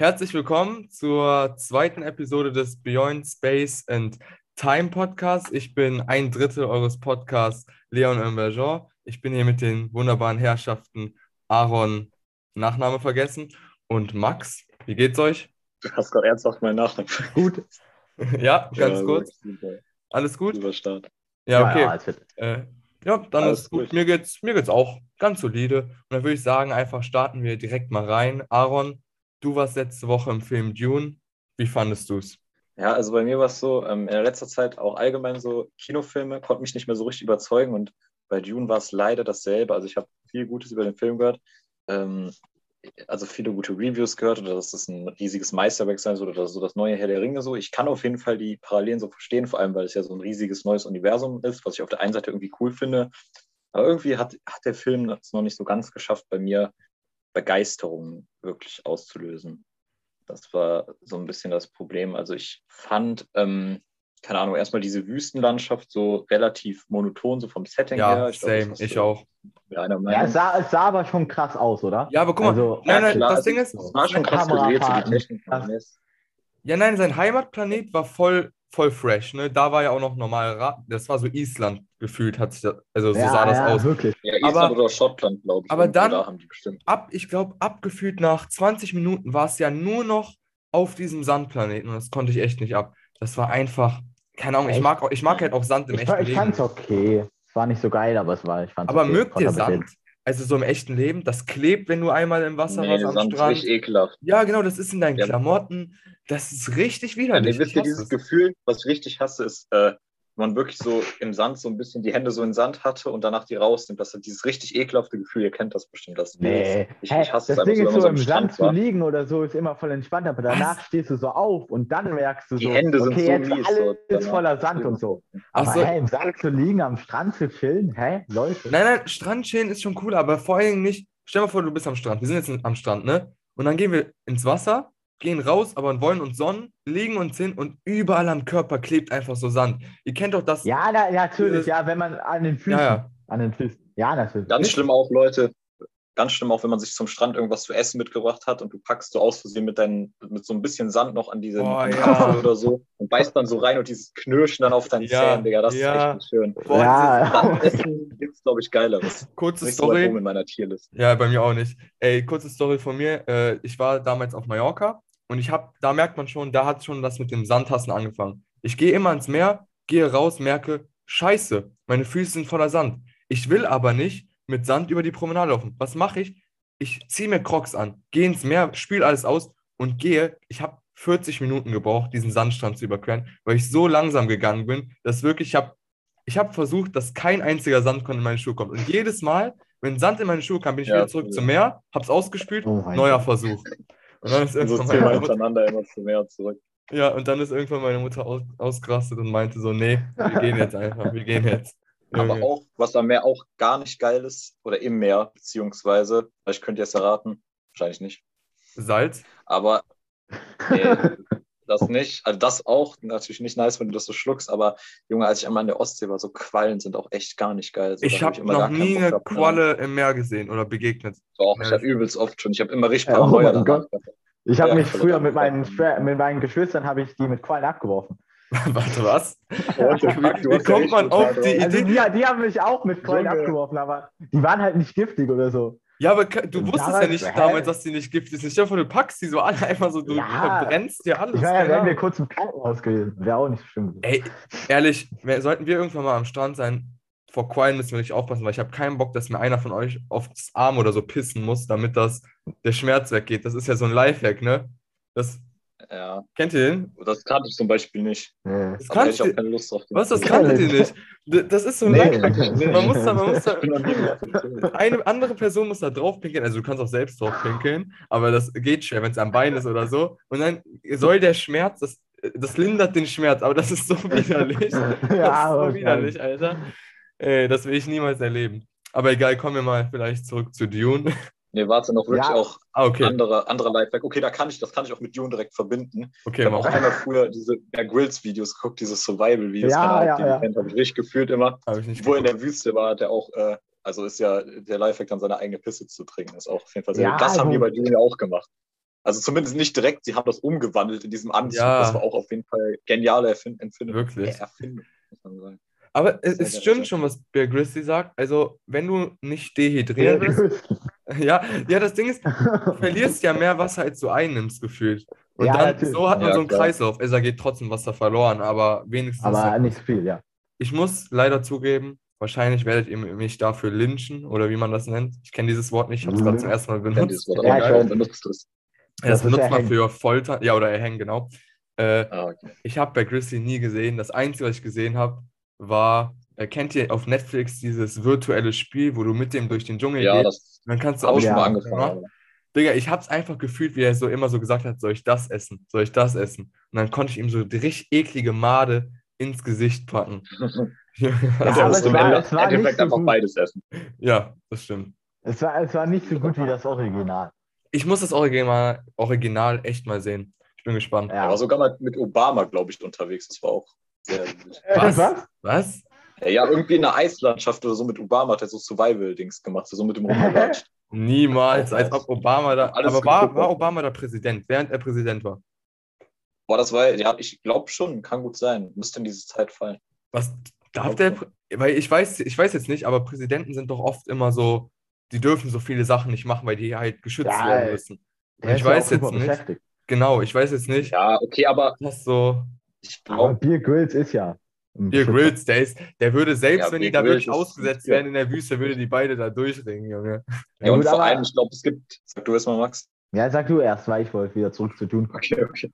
Herzlich willkommen zur zweiten Episode des Beyond Space and Time Podcasts. Ich bin ein Drittel eures Podcasts, Leon Imbergeon. Ich bin hier mit den wunderbaren Herrschaften Aaron, Nachname vergessen, und Max. Wie geht's euch? Du hast gerade ernsthaft meinen Nachnamen. Gut. ja, ganz ja, kurz. Alles gut? Super Start. Ja, okay. Ja, ja, äh, ja dann Alles ist gut. gut. Mir geht's, mir geht's auch ganz solide. Und dann würde ich sagen, einfach starten wir direkt mal rein. Aaron, du warst letzte Woche im Film Dune. Wie fandest du es? Ja, also bei mir war es so, ähm, in letzter Zeit auch allgemein so Kinofilme konnten mich nicht mehr so richtig überzeugen und bei Dune war es leider dasselbe. Also ich habe viel Gutes über den Film gehört. Ähm, also viele gute Reviews gehört oder dass das ein riesiges Meisterwerk sein soll oder so das neue Herr der Ringe so. Ich kann auf jeden Fall die Parallelen so verstehen, vor allem weil es ja so ein riesiges neues Universum ist, was ich auf der einen Seite irgendwie cool finde. Aber irgendwie hat, hat der Film es noch nicht so ganz geschafft, bei mir Begeisterung wirklich auszulösen. Das war so ein bisschen das Problem. Also ich fand, ähm, keine Ahnung, erstmal diese Wüstenlandschaft so relativ monoton, so vom Setting ja, her. Ich same, glaub, ich auch. Ja, es sah, es sah aber schon krass aus, oder? Ja, aber guck mal, also, nein, nein, klar, das Ding ist, es war schon krass gedreht, so die Technik. Ja, nein, sein Heimatplanet war voll, voll fresh, ne? Da war ja auch noch normal, das war so Island gefühlt, hat sich das, also so ja, sah das ja, aus. Wirklich. Ja, Island aber, oder Schottland, glaube ich. Aber dann, da ab, ich glaube, abgefühlt nach 20 Minuten war es ja nur noch auf diesem Sandplaneten und das konnte ich echt nicht ab. Das war einfach, keine Ahnung, ich mag, ich mag halt auch Sand im ich, echten ich Leben. Ich fand's okay. Es war nicht so geil, aber es war, ich fand's Aber okay. mögt ihr Sand? Also so im echten Leben, das klebt, wenn du einmal im Wasser nee, warst am Sand Strand. Ist ekelhaft. Ja, genau, das ist in deinen ja. Klamotten. Das ist richtig widerlich. Ja, wisst ihr dieses Gefühl, was ich richtig hasse, ist, äh, man wirklich so im Sand so ein bisschen die Hände so in Sand hatte und danach die rausnimmt. Das hat dieses richtig ekelhafte Gefühl, ihr kennt das bestimmt. Das nee, ich, ich hasse das Ding so, ist so, im Sand zu liegen oder so ist immer voll entspannt, aber danach Was? stehst du so auf und dann merkst du die so, Hände sind okay, so jetzt mies, alles ist voller Sand und so. Aber so. hey, im Sand zu liegen, am Strand zu chillen, hä, Leute. Nein, nein, Strand chillen ist schon cool, aber vor allem nicht, stell dir mal vor, du bist am Strand, wir sind jetzt am Strand, ne? Und dann gehen wir ins Wasser gehen raus, aber wollen uns sonnen, legen uns hin und überall am Körper klebt einfach so Sand. Ihr kennt doch das. Ja, na, natürlich, ja, wenn man an den Füßen. Ja, ja. An den Füßen. Ja, natürlich. Ganz schlimm auch, Leute. Ganz schlimm auch, wenn man sich zum Strand irgendwas zu essen mitgebracht hat und du packst so aus Versehen mit, deinen, mit so ein bisschen Sand noch an diese oh, ja. oder so und beißt dann so rein und dieses Knirschen dann auf deinen ja, Zähnen, Digga, das ja. ist echt schön. Boah, ja. gibt es, glaube ich, geileres. Kurze nicht Story. So in meiner Tierliste. Ja, bei mir auch nicht. Ey, kurze Story von mir. Äh, ich war damals auf Mallorca und ich habe, da merkt man schon, da hat schon das mit dem Sandtassen angefangen. Ich gehe immer ins Meer, gehe raus, merke, scheiße, meine Füße sind voller Sand. Ich will aber nicht mit Sand über die Promenade laufen. Was mache ich? Ich ziehe mir Crocs an, gehe ins Meer, spüle alles aus und gehe. Ich habe 40 Minuten gebraucht, diesen Sandstrand zu überqueren, weil ich so langsam gegangen bin, dass wirklich, ich habe ich hab versucht, dass kein einziger Sandkorn in meine Schuhe kommt. Und jedes Mal, wenn Sand in meine Schuhe kam, bin ich ja, wieder zurück zum Meer, habe es ausgespült, oh neuer Versuch. Und dann ist irgendwann so meine hintereinander immer zu mehr zurück. Ja, und dann ist irgendwann meine Mutter aus, ausgerastet und meinte so, nee, wir gehen jetzt einfach, wir gehen jetzt. Aber auch, was am Meer auch gar nicht geil ist, oder im Meer, beziehungsweise, ich könnte jetzt erraten, wahrscheinlich nicht. Salz? Aber nee, das nicht. Also das auch natürlich nicht nice, wenn du das so schluckst, aber Junge, als ich einmal in der Ostsee war, so Quallen sind auch echt gar nicht geil. So, ich habe noch nie eine Bock Qualle im Meer gesehen oder begegnet. Doch, ich habe übelst oft schon. Ich habe immer richtig Paranoia ja, oh Ich habe ja, mich früher mit meinen, mit meinen Geschwistern habe ich die mit Quallen abgeworfen. Warte, was? wie, wie kommt man auf die also Idee? Also die, die, haben mich auch mit Quallen abgeworfen, aber die waren halt nicht giftig oder so. Ja, aber du wusstest ja nicht hä? damals, dass die nicht giftig sind. Dir vor, du packst die so alle einfach so, du ja, verbrennst dir alles. Ja, ja, wären wir kurz im Krankenhaus gewesen. Wäre auch nicht schlimm. Ey, ehrlich, sollten wir irgendwann mal am Strand sein, vor Quallen müssen wir richtig aufpassen, weil ich habe keinen Bock, dass mir einer von euch aufs Arm oder so pissen muss, damit das, der Schmerz weggeht. Das ist ja so ein Lifehack, ne? Das, ja. Kennt ihr den? Das kannte ich zum Beispiel nicht. Nee. Das kannte ich auch keine Lust drauf. Was, das kanntet ihr nicht? Das ist so ein nee. Man muss da, man muss da, eine andere Person muss da drauf pinkeln, also du kannst auch selbst drauf pinkeln, aber das geht schwer, wenn es am Bein ist oder so. Und dann soll der Schmerz, das, das lindert den Schmerz, aber das ist so widerlich. ja, das ist so widerlich, Alter. Ey, das will ich niemals erleben. Aber egal, kommen wir mal vielleicht zurück zu Dune. Nee, warte, noch wirklich Ja. auch Ah, okay. andere, andere Lifehack. Okay, da kann ich, das kann ich auch mit Dune direkt verbinden. Okay, Ich habe auch einmal früher diese Bear Grylls Videos geguckt, diese Survival-Videos, Ja, ja, die ja. kennt, habe ich richtig gefühlt immer. Ich nicht Wo in der Wüste war, hat er auch, äh, also ist ja der Lifehack dann seine eigene Pisse zu trinken. Das ist auch auf jeden Fall sehr Ja, gut. Das haben wir also- bei Dune ja auch gemacht. Also zumindest nicht direkt, sie haben das umgewandelt in diesem Anzug. Ja. Das war auch auf jeden Fall geniale Erfind Empfindung. Wirklich. Erfindung, muss man sagen. Aber es, es stimmt schon, was Bear Grizzly sagt. Also, wenn du nicht dehydriert bist, ja, ja, das Ding ist, du verlierst ja mehr Wasser, als du einnimmst, gefühlt. Und Ja, dann, natürlich. so hat man Ja, so einen klar. Kreislauf. Also, da geht trotzdem Wasser verloren, aber wenigstens. Aber nicht viel, ja. Ich muss leider zugeben, wahrscheinlich werdet ihr mich dafür lynchen oder wie man das nennt. Ich kenne dieses Wort nicht, ich habe es gerade zum ersten Mal benutzt. Wort, Ja, geil, weiß. benutzt es. Das, Das ist benutzt man für Folter, ja, oder erhängen, genau. Äh, Ah, okay. ich habe bei Grizzly nie gesehen. Das Einzige, was ich gesehen habe, war, kennt ihr auf Netflix dieses virtuelle Spiel, wo du mit dem durch den Dschungel Ja, gehst? dann kannst du ja, schon mal angefangen. ne? aber- Digga, ich hab's einfach gefühlt, wie er so immer so gesagt hat, soll ich das essen? Soll ich das essen? Und dann konnte ich ihm so die richtig eklige Made ins Gesicht packen. Ja, Also, aber musst es du im war- es war Endeffekt nicht so einfach gut. beides essen. ja, das stimmt. Es war, es war nicht so gut wie das Original. Ich muss das Original, Original echt mal sehen. Ich bin gespannt. Er Ja. war sogar mal mit Obama, glaube ich, unterwegs. Das war auch sehr. Was? Was? Was? Ja, ja, irgendwie in einer Eislandschaft oder so mit Obama hat er so Survival-Dings gemacht, so mit dem Rumgelatscht. Niemals, als ob Obama da. Alles aber war, war Obama da Präsident, während er Präsident war? Boah, das war, ja, ich glaube schon, kann gut sein. Müsste in diese Zeit fallen. Was darf der? Weil ich weiß, ich weiß jetzt nicht, aber Präsidenten sind doch oft immer so, die dürfen so viele Sachen nicht machen, weil die halt geschützt Ja, werden müssen. Der Ich weiß jetzt nicht. Genau, ich weiß jetzt nicht, Ja, okay, aber was so. ich Aber glaube, Beer Grills ist ja. Beschützer. Grills, der ist, der würde selbst, Ja, wenn die da wirklich ist- ausgesetzt ja. werden in der Wüste, würde die beide da durchringen, Junge. ja, und gut, vor aber- allem, ich glaube, es gibt, sag du erstmal, Max. Ja, sag du erst, weil ich wollte wieder zurück zu tun. Okay, okay.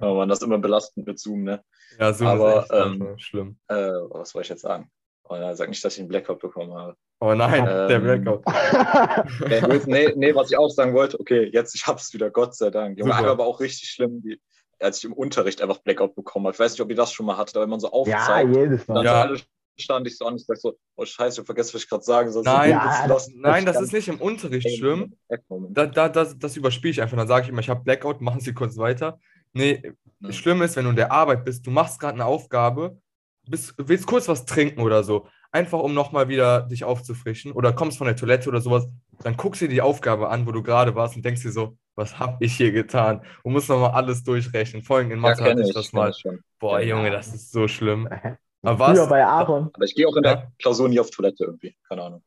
Oh man, das ist immer belastend mit Zoom, ne? Ja, so Aber, ist echt ähm, schlimm. Äh, was wollte ich jetzt sagen? Oh, nein, sag nicht, dass ich einen Blackout bekommen habe. Oh nein, ähm, der Blackout. Nee, nee, was ich auch sagen wollte, okay, jetzt, ich hab's wieder, Gott sei Dank. Junge, aber auch richtig schlimm, wie, als ich im Unterricht einfach Blackout bekommen habe. Ich weiß nicht, ob ihr das schon mal hattet, aber wenn man so ja, aufzeigt, jedes dann Mal. Ja. so alle stand ich so an, ich sag so, oh scheiße, ich vergesse, was ich gerade sagen soll. Nein, Ja, das, Nein, das ist nicht im Unterricht schlimm. Da, da, das, das überspiele ich einfach. Dann sage ich immer, ich habe Blackout, machen Sie kurz weiter. Nee, Ja. schlimm ist, wenn du in der Arbeit bist, du machst gerade eine Aufgabe, bist, willst kurz was trinken oder so, einfach um nochmal wieder dich aufzufrischen oder kommst von der Toilette oder sowas, dann guckst du dir die Aufgabe an, wo du gerade warst und denkst dir so, was habe ich hier getan? Und musst nochmal alles durchrechnen. Vor allem in Ja, Mathe hatte kenne ich ich, das mal. ich schon. Boah, Ja. Junge, das ist so schlimm. Aber Früher was? bei Aaron, Aber ich gehe auch in Ja. der Klausur nie auf Toilette irgendwie, keine Ahnung.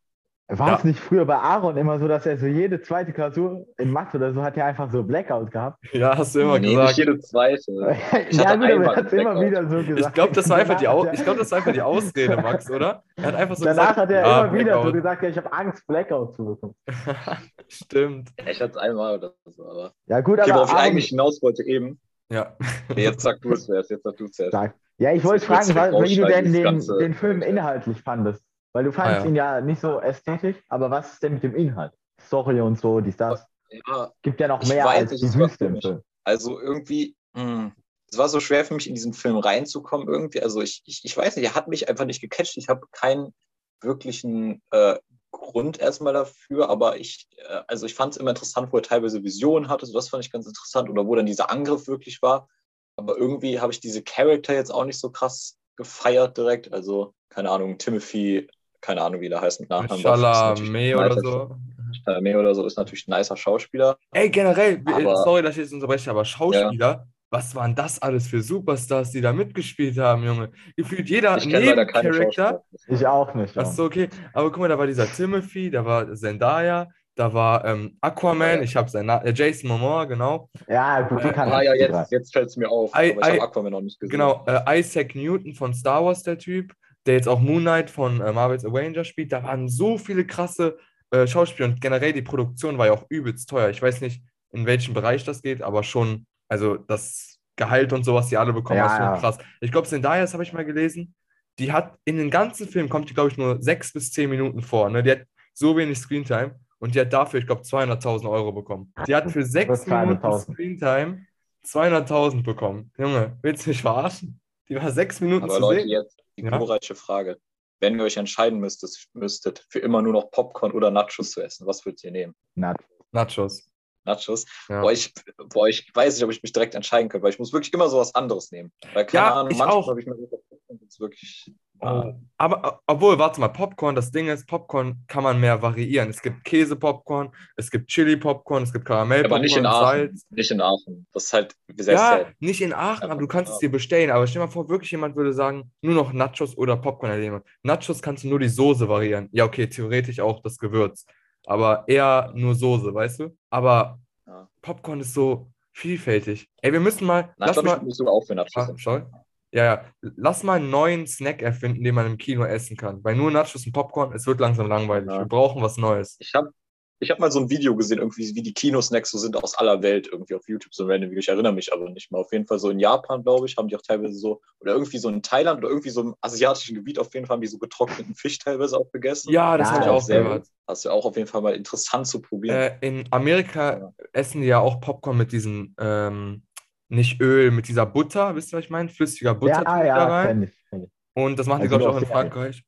War Ja. es nicht früher bei Aaron immer so, dass er so jede zweite Klausur in Mathe oder so hat er einfach so Blackout gehabt? Ja, hast du immer nee, nicht gesagt. jede zweite. ja, hatte gut, aber er hat es immer Blackout. wieder so gesagt. Ich glaube, das war einfach die, Au ich glaub, das war einfach die Ausrede, Max, oder? Er hat einfach so Danach gesagt, hat er ja, immer wieder so Blackout. gesagt, ja, ich habe Angst, Blackout zu bekommen. Stimmt. Ich hatte es einmal oder so, aber. Ja, gut, Okay, aber worauf ich eigentlich hinaus wollte eben. Ja. Nee, jetzt sag du es zuerst, jetzt sag du zuerst. Sag. Ja, ich wollte Ich fragen, wie du denn den, den Film inhaltlich fandest. Weil du fandest Ah, ja. ihn ja nicht so ästhetisch, aber was ist denn mit dem Inhalt? Story und so, dies, das. Ja, Gibt ja noch mehr weiß als die Wüste im. Film. also irgendwie, mh, es war so schwer für mich, in diesen Film reinzukommen irgendwie. Also ich, ich, ich weiß nicht, er hat mich einfach nicht gecatcht. Ich habe keinen wirklichen äh, Grund erstmal dafür, aber ich, äh, also ich fand es immer interessant, wo er teilweise Visionen hatte, so das fand ich ganz interessant, oder wo dann dieser Angriff wirklich war. Aber irgendwie habe ich diese Charakter jetzt auch nicht so krass gefeiert direkt. Also, keine Ahnung, Timothy, keine Ahnung, wie der heißt mit Nachnamen. Chalamet oder so. Chalamet oder so ist natürlich ein nicer Schauspieler. Ey, generell, äh, Aber- sorry, dass ich jetzt unterbreche, aber Schauspieler, was waren das alles für Superstars, die da mitgespielt haben, Junge? Gefühlt jeder Nebencharakter. Ich auch nicht. Ja. Ach so, okay. Aber guck mal, da war dieser Timothy, da war Zendaya, da war ähm, Aquaman, Ja. ich habe seinen Namen, äh, Jason Momoa, genau. Ja, gut, die Äh, kann Ah ja, jetzt, jetzt fällt es mir auf. Aber ich habe Aquaman noch nicht gesehen. Genau, äh, Isaac Newton von Star Wars, der Typ, der jetzt auch Moon Knight von äh, Marvel's Avenger spielt. Da waren so viele krasse äh, Schauspieler und generell die Produktion war ja auch übelst teuer. Ich weiß nicht, in welchem Bereich das geht, aber schon, also das Gehalt und sowas, die alle bekommen, Ja, war schon ja. krass. Ich glaube, Zendaya, das habe ich mal gelesen, die hat in den ganzen Film, kommt die, glaube ich, nur sechs bis zehn Minuten vor. Ne? Die hat so wenig Screentime und die hat dafür, ich glaube, 200.000 Euro bekommen. Die hat für sechs Für 200.000. Minuten Screentime 200.000 bekommen. Junge, willst du mich verarschen? Die war sechs Minuten Aber zu Leute, sehen. jetzt die Ja. glorreiche Frage. Wenn ihr euch entscheiden müsstet, müsstet, für immer nur noch Popcorn oder Nachos zu essen, was würdet ihr nehmen? Na, Nachos. Nachos? Ja. Boah, ich, boah, ich weiß nicht, ob ich mich direkt entscheiden könnte, weil ich muss wirklich immer so was anderes nehmen. Weil keine Ja, Ahnung, ich manchmal auch. habe ich mir wirklich Oh. Aber äh, obwohl, warte mal, Popcorn, das Ding ist, Popcorn kann man mehr variieren. Es gibt Käse-Popcorn, es gibt Chili-Popcorn, es gibt Karamell-Popcorn, Aber nicht in Aachen. Salz. Nicht in Aachen. Das ist halt sehr Ja, selten. nicht in Aachen, aber du kannst es dir bestellen. Aber stell dir mal vor, wirklich jemand würde sagen, nur noch Nachos oder Popcorn erleben. Nachos kannst du nur die Soße variieren. Ja, okay, theoretisch auch das Gewürz. Aber eher nur Soße, weißt du? Aber Ja. Popcorn ist so vielfältig. Ey, wir müssen mal, Na, ich lass glaube, mal, ich muss sogar auch für Nachos. Ah, sorry. Ja, ja. Lass mal einen neuen Snack erfinden, den man im Kino essen kann. Weil nur Nachos und Popcorn, es wird langsam langweilig. Ja. Wir brauchen was Neues. Ich habe ich hab mal so ein Video gesehen, irgendwie, wie die Kinosnacks so sind aus aller Welt, irgendwie auf YouTube, so ein random Video. Ich erinnere mich aber nicht mehr. Auf jeden Fall so in Japan, glaube ich, haben die auch teilweise so, oder irgendwie so in Thailand oder irgendwie so im asiatischen Gebiet auf jeden Fall haben die so getrockneten Fisch teilweise auch gegessen. Ja, das Ja, habe ich auch ist sehr gehört. Das wäre auch auf jeden Fall mal interessant zu probieren. Äh, in Amerika Ja. essen die ja auch Popcorn mit diesen, ähm, nicht Öl, mit dieser Butter, wisst ihr, was ich meine? Flüssiger Butter Ja, tun die da ja, rein. kenn ich. Kenn ich. Und das machen die, Also glaube ich, auch in Frankreich.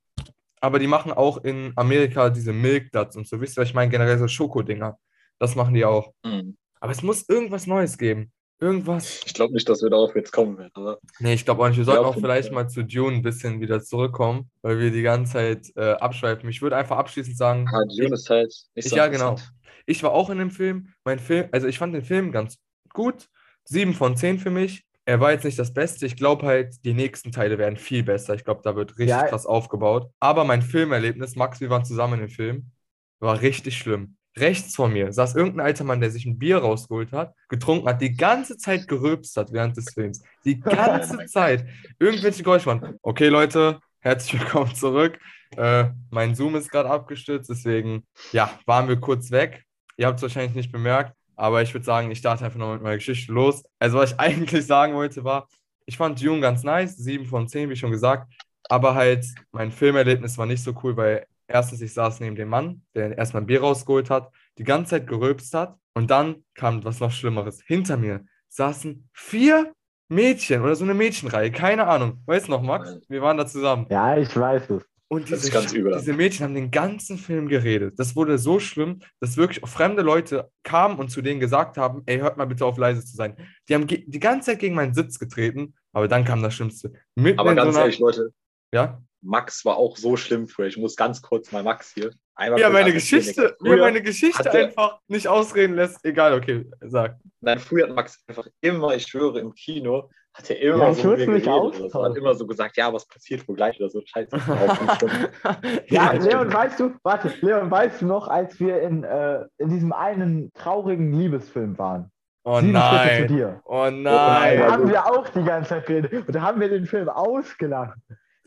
Aber die machen auch in Amerika diese Milk Duds und so. Wisst ihr, was ich meine? Generell so Schokodinger. Das machen die auch. Hm. Aber es muss irgendwas Neues geben. Irgendwas. Ich glaube nicht, dass wir darauf jetzt kommen werden. Aber Nee, ich glaube auch nicht. Wir sollten auch vielleicht mal zu Dune ein bisschen wieder zurückkommen, weil wir die ganze Zeit äh, abschweifen. Ich würde einfach abschließend sagen, ah, Dune ist halt nicht so ja, genau. Ich war auch in dem Film. Mein Film, also ich fand den Film ganz gut. Sieben von zehn für mich. Er war jetzt nicht das Beste. Ich glaube halt, die nächsten Teile werden viel besser. Ich glaube, da wird richtig Ja. krass aufgebaut. Aber mein Filmerlebnis, Max, wir waren zusammen in dem Film, war richtig schlimm. Rechts von mir saß irgendein alter Mann, der sich ein Bier rausgeholt hat, getrunken hat, die ganze Zeit gerülpst hat während des Films. Die ganze Zeit. Irgendwelche Geräusche waren. Okay, Leute, herzlich willkommen zurück. Äh, mein Zoom ist gerade abgestürzt, deswegen, ja, waren wir kurz weg. Ihr habt es wahrscheinlich nicht bemerkt, aber ich würde sagen, ich starte einfach noch mit meiner Geschichte los. Also, was ich eigentlich sagen wollte, war, ich fand Dune ganz nice, 7 von 10, wie schon gesagt, aber halt mein Filmerlebnis war nicht so cool, weil erstens, ich saß neben dem Mann, der erstmal ein Bier rausgeholt hat, die ganze Zeit gerülpst hat und dann kam was noch Schlimmeres. Hinter mir saßen vier Mädchen oder so eine Mädchenreihe, keine Ahnung. Weißt du noch, Max? Wir waren da zusammen. Ja, ich weiß es. Und diese, diese Mädchen haben den ganzen Film geredet. Das wurde so schlimm, dass wirklich fremde Leute kamen und zu denen gesagt haben, ey, hört mal bitte auf, leise zu sein. Die haben die ganze Zeit gegen meinen Sitz getreten, aber dann kam das Schlimmste. Mitten Aber ganz so einer, ehrlich, Leute, ja? Max war auch so schlimm früher. Ich muss ganz kurz mal Max hier. Einmal Ja, meine Geschichte, Früher- meine Geschichte hat der- einfach nicht ausreden lässt. Egal, okay, sag. Nein, früher hat Max einfach immer, ich schwöre, im Kino hat er immer Ja, ich so mit mir mich geredet. Hat immer so gesagt, ja, was passiert wohl gleich oder so. Scheiße. Ja, Ja, Leon, stimmt. weißt du, warte, Leon, weißt du noch, als wir in, äh, in diesem einen traurigen Liebesfilm waren? Oh Sieben Schritte zu nein. dir. Oh Da nein. Ja, haben wir auch die ganze Zeit geredet. Und da haben wir den Film ausgelacht.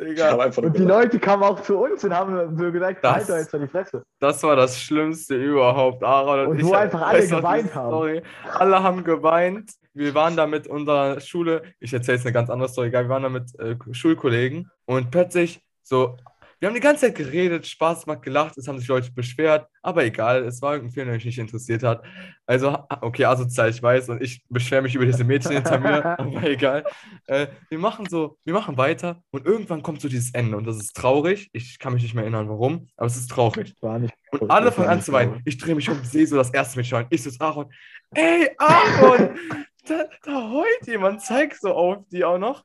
Digga, Und die gesagt, Leute kamen auch zu uns und haben so gesagt, Das- halt doch jetzt mal die Fresse. das war das Schlimmste überhaupt, Aaron. Und ich wo einfach alle geweint haben. Story. Alle haben geweint. Wir waren da mit unserer Schule, ich erzähle jetzt eine ganz andere Story, wir waren da mit äh, Schulkollegen und plötzlich so, wir haben die ganze Zeit geredet, Spaß gemacht, gelacht, es haben sich Leute beschwert, aber egal, es war irgendein Film, der mich nicht interessiert hat. Also, okay, asozial, ich weiß, und ich beschwere mich über diese Mädchen hinter mir, aber egal. Äh, wir machen so, wir machen weiter und irgendwann kommt so dieses Ende und das ist traurig. Ich kann mich nicht mehr erinnern, warum, aber es ist traurig. War nicht Und alle fangen an zu weinen. Ich drehe mich um, sehe so das erste Mädchen weinen. Ich so Aaron, ey, Aaron, da, da heult jemand, zeig so auf die auch noch.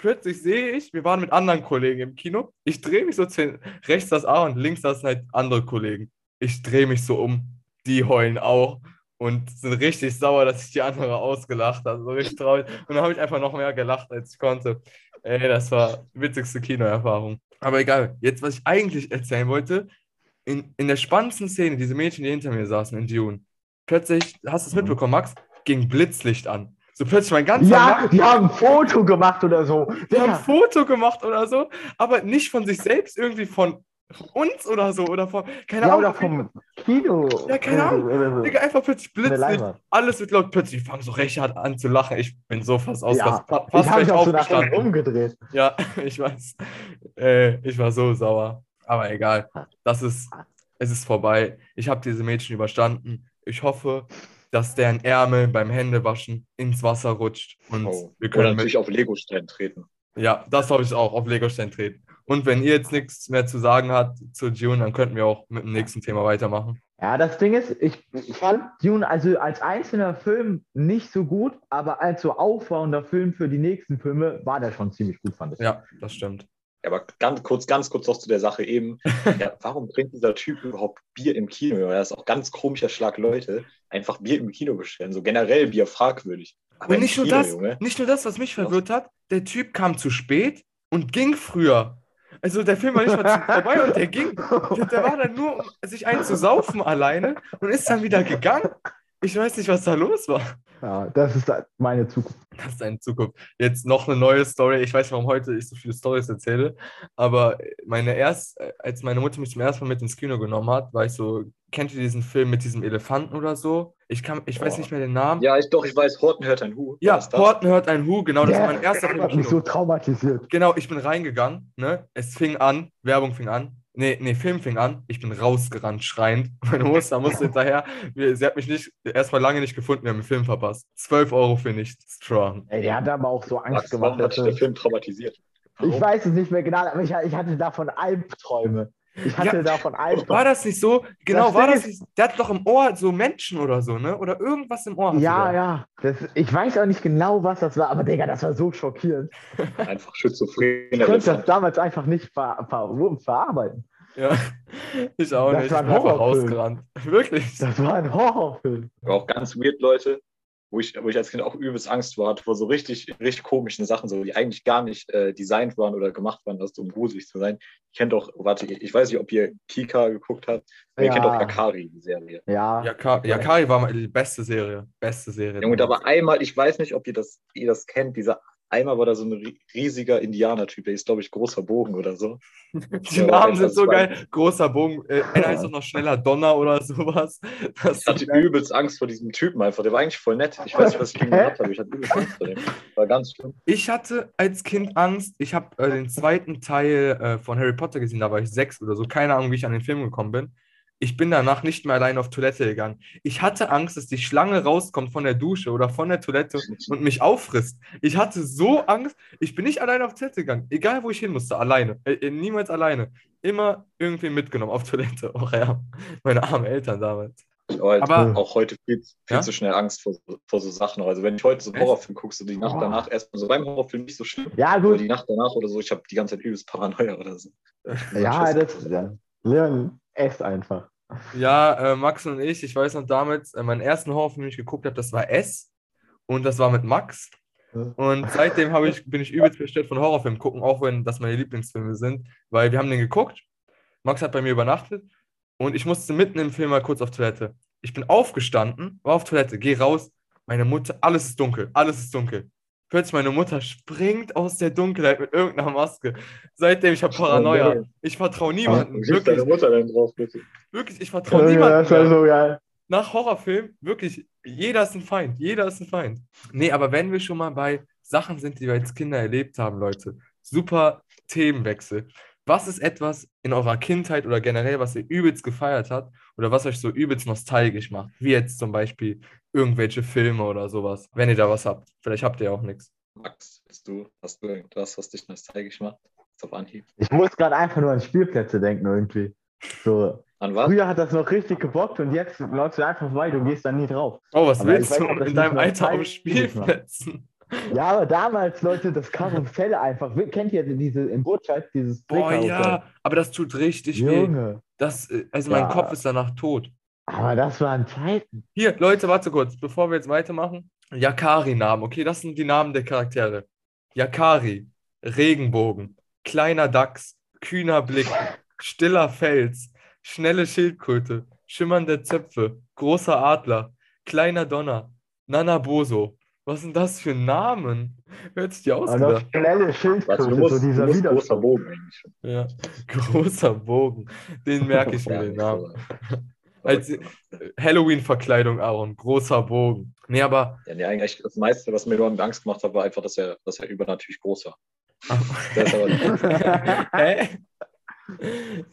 Plötzlich sehe ich, wir waren mit anderen Kollegen im Kino. Ich drehe mich so zu den, rechts das Aaron, links das halt andere Kollegen. Ich drehe mich so um, die heulen auch und sind richtig sauer, dass ich die andere ausgelacht habe. So richtig traurig. Und dann habe ich einfach noch mehr gelacht, als ich konnte. Ey, das war witzigste Kinoerfahrung. Aber egal, jetzt, was ich eigentlich erzählen wollte, in, in der spannendsten Szene, diese Mädchen, die hinter mir saßen in Dune, plötzlich, hast du es Mhm. mitbekommen, Max, ging Blitzlicht an. So plötzlich mein ganzer Ja, Nacken, die haben ein Foto gemacht oder so. die haben ein Foto gemacht oder so, aber nicht von sich selbst, irgendwie von uns oder so, oder von, keine ja, Ahnung. oder vom Kino. Ja, keine Ahnung. Digga, einfach plötzlich Blitzlicht, alles wird laut, plötzlich fangen so recht hart an zu lachen. Ich bin so fast aus, Ja, fast, Ich habe mich auch so nach hinten aufgestanden. umgedreht. Ja, ich weiß. Äh, ich war so sauer. Aber egal. Das ist, es ist vorbei. Ich habe diese Mädchen überstanden. Ich hoffe, dass deren Ärmel beim Händewaschen ins Wasser rutscht. Und oh. wir Oder können mit, natürlich auf Lego-Stein treten. ja, das hoffe ich auch, auf Legostein treten. Und wenn ihr jetzt nichts mehr zu sagen habt zu Dune, dann könnten wir auch mit dem nächsten Thema weitermachen. Ja, das Ding ist, ich, ich fand Dune also als einzelner Film nicht so gut, aber als so aufbauender Film für die nächsten Filme war der schon ziemlich gut, fand ich. Ja, das stimmt. Ja, aber ganz kurz, ganz kurz noch zu der Sache eben. Ja, warum trinkt dieser Typ überhaupt Bier im Kino? Er ist auch ganz komischer Schlag Leute, einfach Bier im Kino bestellen. So generell Bier fragwürdig. Aber und nicht Kino, nur das, Junge. nicht nur das, was mich verwirrt hat, der Typ kam zu spät und ging früher. Also der Film war nicht mal vorbei und der ging. Der war dann nur, um sich einen zu saufen alleine und ist dann wieder gegangen. Ich weiß nicht, was da los war. Ja, das ist meine Zukunft. Das ist deine Zukunft. Jetzt noch eine neue Story. Ich weiß nicht, warum heute ich so viele Stories erzähle, aber meine erst, als meine Mutter mich zum ersten Mal mit ins Kino genommen hat, war ich so, kennt ihr diesen Film mit diesem Elefanten oder so? Ich, kann, ich weiß nicht mehr den Namen. Ja, ich doch, ich weiß, Horten hört ein Hu. Ja, Horten hört ein Hu, genau, das ja, war mein erster Film. Ich bin so traumatisiert. Genau, ich bin reingegangen, ne? Es fing an, Werbung fing an, Nee, nee, Film fing an. Ich bin rausgerannt, schreiend. Meine Mutter musste hinterher. Sie hat mich nicht erstmal lange nicht gefunden. Wir haben den Film verpasst. 12 Euro für nichts. Strong. Ey, der hat aber auch so Angst Was, gemacht. Warum hat der Film traumatisiert? Warum? Ich weiß es nicht mehr genau, aber ich, ich hatte davon Albträume. Ich hatte ja, davon Albträume. War das nicht so? Genau, das war das nicht. Der hat doch im Ohr so Menschen oder so, ne? Oder irgendwas im Ohr. Ja, ja. Das, ich weiß auch nicht genau, was das war, aber Digga, das war so schockierend. Einfach schizophren. Ich konnte das damals einfach nicht ver ver verarbeiten. Ja, ich auch das nicht. War ein ich bin rausgerannt. Wirklich. Das war ein Horrorfilm. War auch ganz weird, Leute, wo ich, wo ich als Kind auch übelst Angst vor hatte, vor so richtig, richtig komischen Sachen, so, die eigentlich gar nicht äh, designt waren oder gemacht waren, das um gruselig zu sein. Ich kennt doch, warte, ich weiß nicht, ob ihr Kika geguckt habt, aber ja. ihr kennt doch Yakari, die Serie. Ja. Yaka Yakari war die beste Serie. Beste Serie. Junge, da war einmal, ich weiß nicht, ob ihr das, ihr das kennt, dieser Einmal war da so ein riesiger Indianer-Typ, der ist, glaube ich, großer Bogen oder so. Die Namen sind so geil. Großer Bogen. Äh, einer heißt doch noch schneller Donner oder sowas. Das ich hatte geil. übelst Angst vor diesem Typen einfach. Der war eigentlich voll nett. Ich weiß nicht, was ich gegen ihn gehabt habe. Ich hatte übelst Angst vor dem. War ganz schlimm. Ich hatte als Kind Angst. Ich habe äh, den zweiten Teil äh, von Harry Potter gesehen. Da war ich sechs oder so. Keine Ahnung, wie ich an den Film gekommen bin. Ich bin danach nicht mehr allein auf Toilette gegangen. Ich hatte Angst, dass die Schlange rauskommt von der Dusche oder von der Toilette und mich auffrisst. Ich hatte so Angst. Ich bin nicht allein auf Toilette gegangen. Egal, wo ich hin musste, alleine. Äh, äh niemals alleine. Immer irgendwie mitgenommen auf Toilette. Oh ja, meine armen Eltern damals. Halt aber auch heute viel, viel ja? zu schnell Angst vor, vor so Sachen. Also wenn ich heute so einen Horrorfilm gucke, so die Nacht oh. danach erstmal so beim Horrorfilm nicht so schlimm. Ja, gut. Aber die Nacht danach oder so, ich habe die ganze Zeit übelst Paranoia oder so. Ja, das, ja. Leon, S einfach. Ja, äh, Max und ich, ich weiß noch damals, äh, meinen ersten Horrorfilm, den ich geguckt habe, das war S. Und das war mit Max. Und seitdem ich, bin ich übelst bestellt von Horrorfilmen gucken, auch wenn das meine Lieblingsfilme sind, weil wir haben den geguckt. Max hat bei mir übernachtet und ich musste mitten im Film mal kurz auf Toilette. Ich bin aufgestanden, war auf Toilette, geh raus. Meine Mutter, alles ist dunkel, alles ist dunkel. Plötzlich meine Mutter springt aus der Dunkelheit mit irgendeiner Maske. Seitdem ich habe Paranoia. Ich vertraue niemandem. Ja, wirklich. Deine Mutter denn drauf, bitte? Wirklich, ich vertraue ja, niemandem. Das war so geil. Nach Horrorfilm, wirklich, jeder ist ein Feind. Jeder ist ein Feind. Nee, aber wenn wir schon mal bei Sachen sind, die wir als Kinder erlebt haben, Leute, super Themenwechsel. Was ist etwas in eurer Kindheit oder generell, was ihr übelst gefeiert habt oder was euch so übelst nostalgisch macht? Wie jetzt zum Beispiel irgendwelche Filme oder sowas, wenn ihr da was habt. Vielleicht habt ihr auch nichts. Max, bist du, hast du irgendwas, was dich nostalgisch macht? Auf Anhieb. Ich muss gerade einfach nur an Spielplätze denken irgendwie. So. An was? Früher hat das noch richtig gebockt und jetzt läufst du einfach vorbei, du gehst da nie drauf. Oh, was Aber willst du in deinem Alter auf Spielplätzen? Ja, aber damals, Leute, das Karussell einfach. Kennt ihr diese in Burtscheid, dieses Boah, ja, aber das tut richtig Junge. weh. Das, äh, also mein ja. Kopf ist danach tot. Aber das waren Zeiten. Hier, Leute, warte kurz, bevor wir jetzt weitermachen. Yakari-Namen, okay, das sind die Namen der Charaktere. Yakari, Regenbogen, kleiner Dachs, kühner Blick, stiller Fels, schnelle Schildkröte, schimmernde Zöpfe, großer Adler, kleiner Donner, Nanaboso, was sind das für Namen? Wer hat sich die ausgedacht? schnelle Schildkröte, musst, so dieser du großer Bogen eigentlich. Ja, großer Bogen. Den merke ich mir, den Namen. Als Halloween-Verkleidung, Aaron. Großer Bogen. Nee, aber. Ja, nee, eigentlich das meiste, was mir nur Angst gemacht hat, war einfach, dass er, dass er übernatürlich groß war. Der ist aber Hä?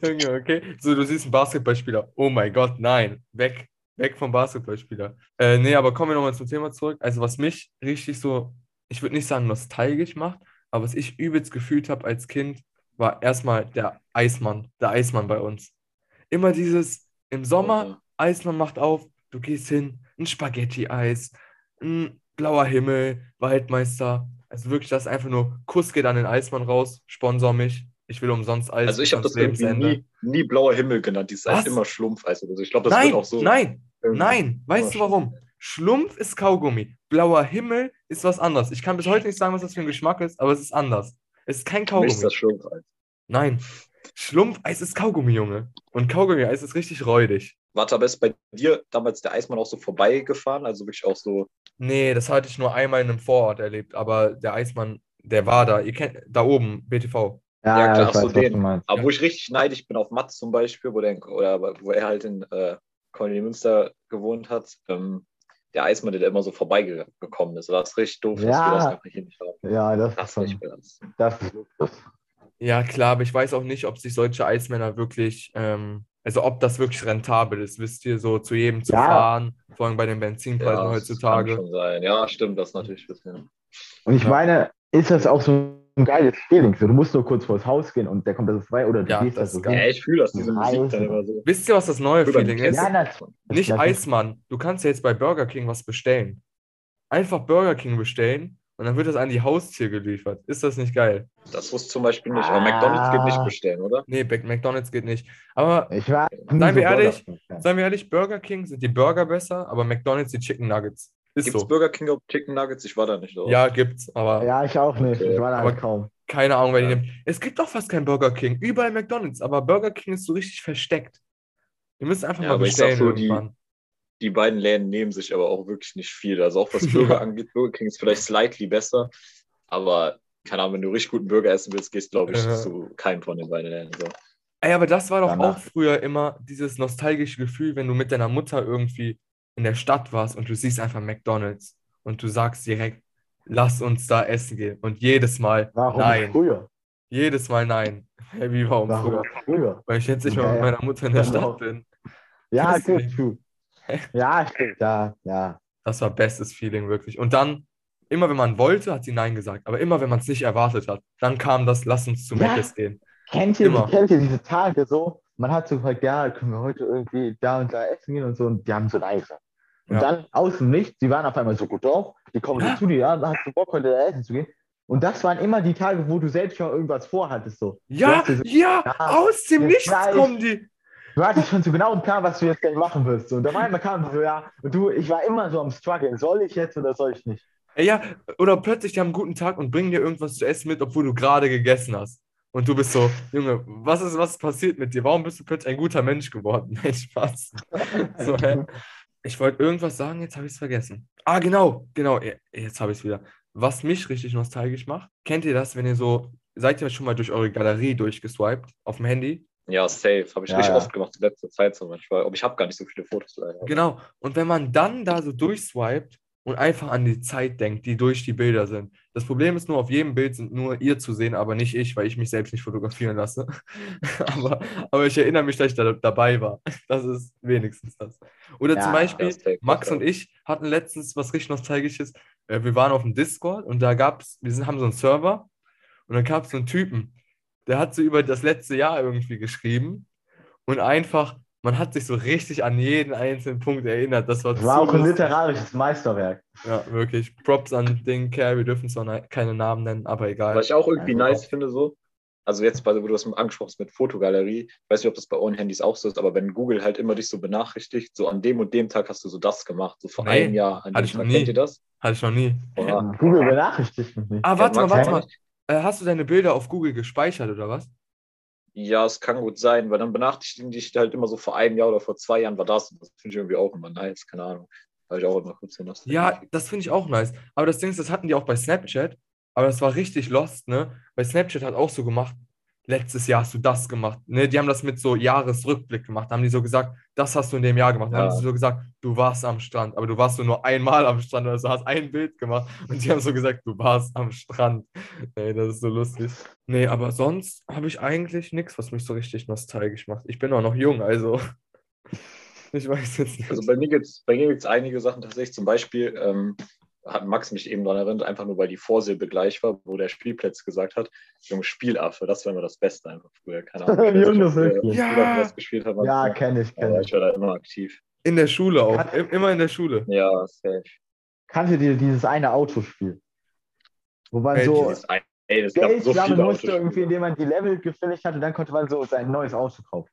Junge, okay. So, du siehst einen Basketballspieler. Oh mein Gott, nein. Weg. Weg vom Basketballspieler. Äh, nee, aber kommen wir nochmal zum Thema zurück. Also, was mich richtig so, ich würde nicht sagen nostalgisch macht, aber was ich übelst gefühlt habe als Kind, war erstmal der Eismann, der Eismann bei uns. Immer dieses im Sommer, Eismann macht auf, du gehst hin, ein Spaghetti-Eis, ein blauer Himmel, Waldmeister. Also wirklich, das ist einfach nur, Kuss geht an den Eismann raus, sponsor mich. Ich will umsonst Eis Also ich habe das irgendwie nie, nie blauer Himmel genannt. Dieses Was? heißt immer Schlumpfeis oder so. Ich glaube, das Nein, wird auch so. nein, nein. Weißt du warum? Schlumpf ist Kaugummi. Blauer Himmel ist was anderes. Ich kann bis heute nicht sagen, was das für ein Geschmack ist, aber es ist anders. Es ist kein mich ist Kaugummi. das Schlumpfeis. Nein. Schlumpfeis ist Kaugummi, Junge. Und Kaugummi-Eis ist richtig räudig. Warte, aber ist bei dir damals der Eismann auch so vorbeigefahren? Also wirklich auch so. Nee, das hatte ich nur einmal in einem Vorort erlebt, aber der Eismann, der war da. Ihr kennt da oben, BTV. Ja, Ja, klar, ich so weiß, was den. Aber Ja. wo ich richtig neidisch bin auf Mats zum Beispiel, wo, der, oder wo er halt in äh, Münster gewohnt hat, ähm, der Eismann, der immer so vorbeigekommen ist. Das ist richtig doof, dass wir Ja. das einfach hier nicht haben. Ja, das Das ist nicht das ist. Ja, klar, aber ich weiß auch nicht, ob sich solche Eismänner wirklich, ähm, also ob das wirklich rentabel ist, wisst ihr, so zu jedem zu Ja. fahren, vor allem bei den Benzinpreisen Ja, das heutzutage. Kann schon sein. Ja, stimmt, das natürlich ein bisschen. Und ich Ja. meine, ist das auch so ein geiles Feeling? So, du musst nur kurz vors Haus gehen und der kommt das frei oder du Ja, gehst das das so ist geil. Ja, ich fühle das, diese Musik dann immer so. Wisst ihr, was das neue Über Feeling ist? Ja, das- Nicht das- Eismann. Du kannst ja jetzt bei Burger King was bestellen. Einfach Burger King bestellen und dann wird das an die Haustür geliefert. Ist das nicht geil? Das wusste ich zum Beispiel nicht. Aber Ah. McDonalds geht nicht bestellen, oder? Nee, McDonald's geht nicht. Aber Ich war Seien wir ehrlich, seien wir ehrlich, Burger King sind die Burger besser, aber McDonald's die Chicken Nuggets. Ist Gibt es so. Burger King auf Chicken Nuggets? Ich war da nicht. Oder? Ja, gibt's, aber Ja, ich auch nicht. Ich war da Aber- halt kaum. keine Ahnung, wer die Ja. nimmt. Es gibt doch fast kein Burger King. Überall McDonald's, aber Burger King ist so richtig versteckt. Ihr müsst einfach Ja, mal aber ich sag bestellen so, die-. Die beiden Läden nehmen sich aber auch wirklich nicht viel. Also auch was Burger angeht, Burger King ist vielleicht slightly besser. Aber keine Ahnung, wenn du richtig guten Burger essen willst, gehst glaube ich Ja. zu keinem von den beiden Läden. So. Ey, aber das war doch Danach. auch früher immer dieses nostalgische Gefühl, wenn du mit deiner Mutter irgendwie in der Stadt warst und du siehst einfach McDonald's und du sagst direkt, lass uns da essen gehen. Und jedes Mal Warum nein. früher? Jedes Mal nein. Hey, wie warum Warum früher? früher? Weil ich jetzt nicht mehr Ja, mit meiner Mutter in der Genau. Stadt bin. Ja, gut, true. Ja, stimmt. Ja, ja. Das war bestes Feeling, wirklich. Und dann, immer wenn man wollte, hat sie Nein gesagt. Aber immer wenn man es nicht erwartet hat, dann kam das, lass uns zu Ja. Mc's gehen. Kennt ihr, Immer. kennt ihr diese Tage so? Man hat so gefragt, ja, können wir heute irgendwie da und da essen gehen und so, und die haben so Nein gesagt. Und Ja. dann außen nicht, die waren auf einmal so gut drauf, die kommen so zu dir, ja, hast du Bock, heute da essen zu gehen? Und das waren immer die Tage, wo du selbst schon irgendwas vorhattest, so. Ja, so- ja, Ja, aus dem Nichts gleich. kommen die. Du hattest schon so genau einen Plan, was du jetzt gleich machen wirst. Und auf einmal kam so, ja, und du, ich war immer so am struggeln, soll ich jetzt oder soll ich nicht? Ja, oder plötzlich, die haben einen guten Tag und bringen dir irgendwas zu essen mit, obwohl du gerade gegessen hast. Und du bist so, Junge, was ist, was ist passiert mit dir? Warum bist du plötzlich ein guter Mensch geworden? Nein, Spaß. So, hä? Ich wollte irgendwas sagen, jetzt habe ich es vergessen. Ah, genau, genau, eh, jetzt habe ich es wieder. Was mich richtig nostalgisch macht, kennt ihr das, wenn ihr so, seid ihr schon mal durch eure Galerie durchgeswiped auf dem Handy? Ja, safe. Habe ich Ja, richtig ja. oft gemacht in letzter Zeit so manchmal. Aber ich habe gar nicht so viele Fotos leider. Genau. Und wenn man dann da so durchswiped und einfach an die Zeit denkt, die durch die Bilder sind. Das Problem ist nur, auf jedem Bild sind nur ihr zu sehen, aber nicht ich, weil ich mich selbst nicht fotografieren lasse. aber, aber ich erinnere mich, dass ich da dabei war. Das ist wenigstens das. Oder Ja, zum Beispiel, Max und ich hatten letztens was richtig Nostalgisches. Äh, Wir waren auf dem Discord und da gab es, wir sind, haben so einen Server und dann gab es so einen Typen, der hat so über das letzte Jahr irgendwie geschrieben und einfach, man hat sich so richtig an jeden einzelnen Punkt erinnert. Das war, Das war auch ein literarisches Meisterwerk. Ja, wirklich. Props an den Kerl. Wir dürfen zwar ne- keine Namen nennen, aber egal. Was ich auch irgendwie Also nice auch- finde, so, also jetzt, bei, wo du das angesprochen hast mit Fotogalerie, ich weiß nicht, ob das bei euren Handys auch so ist, aber wenn Google halt immer dich so benachrichtigt, so an dem und dem Tag hast du so das gemacht, so vor Nee, einem Jahr an hatte ich noch nie. Kennt ihr das? Hatte ich noch nie. Oha. Google benachrichtigt mich nicht. Ah, warte Ja, mal, warte mal. Äh, hast du deine Bilder auf Google gespeichert oder was? Ja, es kann gut sein, weil dann benachrichtigen dich halt immer so vor einem Jahr oder vor zwei Jahren war das. Und das finde ich irgendwie auch immer nice, keine Ahnung. Habe ich auch immer kurz hin. Ja, das finde ich auch nice. Aber das Ding ist, das hatten die auch bei Snapchat. Aber das war richtig lost, ne? Bei Snapchat hat auch so gemacht, letztes Jahr hast du das gemacht. Ne? Die haben das mit so Jahresrückblick gemacht. Da haben die so gesagt, das hast du in dem Jahr gemacht. Dann Ja. haben sie so gesagt, du warst am Strand. Aber du warst so nur einmal am Strand. Also hast ein Bild gemacht. Und die haben so gesagt, du warst am Strand. Nee, das ist so lustig. Nee, aber sonst habe ich eigentlich nichts, was mich so richtig nostalgisch macht. Ich bin auch noch jung, also ich weiß jetzt nicht. Also bei mir gibt es bei mir gibt's einige Sachen tatsächlich. Zum Beispiel ähm, hat Max mich eben daran erinnert, einfach nur weil die Vorsilbe gleich war, wo der Spielplatz gesagt hat, Junge, Spielaffe, das war immer das Beste einfach früher. Keine Ahnung. ich weiß nicht, Junge, wirklich. Ja. Das gespielt. Ja, kenne ich, kenne ich. ich war da immer aktiv. In der Schule auch. Im- Immer in der Schule. Ja, safe. Kanntet ihr dieses eine Autospiel? Wo man Welches? so, Dieses ein Ey, es gab Geld so sammeln viele musste irgendwie, indem man die Level gefinisht hat und dann konnte man so sein neues Auto kaufen.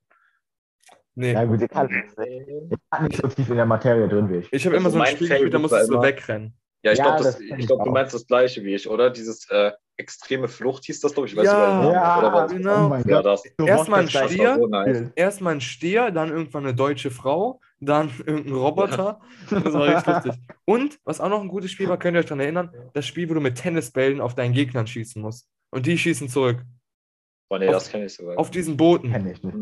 Nee. Ja gut, ihr kann ich kann nicht so tief in der Materie drin wie ich. Ich habe Also immer so ein Spiel gespielt, da musstest du immer- wegrennen. Ja, ich Ja, glaube, glaub, du meinst das gleiche wie ich, oder? Dieses äh, extreme Flucht hieß das, glaube ich. Ich weiß Ja, Namen. Ja, oder was? genau. Oh mein Ja, das, Erstmal ein. Stier. das war so nice. Erstmal ein Stier, dann irgendwann eine deutsche Frau, dann irgendein Roboter. Das war richtig lustig. Und, was auch noch ein gutes Spiel war, könnt ihr euch daran erinnern, das Spiel, wo du mit Tennisbällen auf deinen Gegnern schießen musst. Und die schießen zurück. Oh nee, Auf- das kenne ich sogar. Auf diesen Booten. Kenn ich nicht.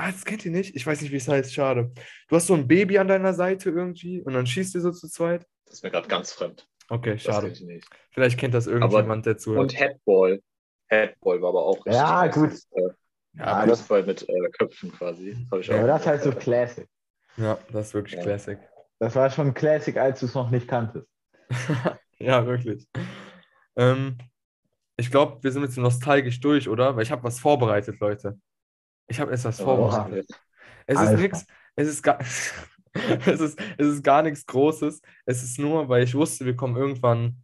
Ah, das kennt ihr nicht? Ich weiß nicht, wie es heißt, schade. Du hast so ein Baby an deiner Seite irgendwie und dann schießt ihr so zu zweit. Das ist mir gerade ganz fremd. Okay, Das schade. kenn ich nicht. Vielleicht kennt das irgendjemand, der zuhört. Und Headball. Headball war aber auch richtig Ja, gut. Das, äh, Ja, Ja, aber das- Fußball mit äh, Köpfen quasi. Das Ja, auch aber das ist halt so. Classic. ja, das ist wirklich Ja. Classic. Das war schon Classic, als du es noch nicht kanntest. Ja, wirklich. Ähm, ich glaube, wir sind jetzt nostalgisch durch, oder? Weil ich habe was vorbereitet, Leute. Ich habe etwas vorbereitet. Es ist nichts, es ist gar, es ist, es ist gar nichts Großes. Es ist nur, weil ich wusste, wir kommen irgendwann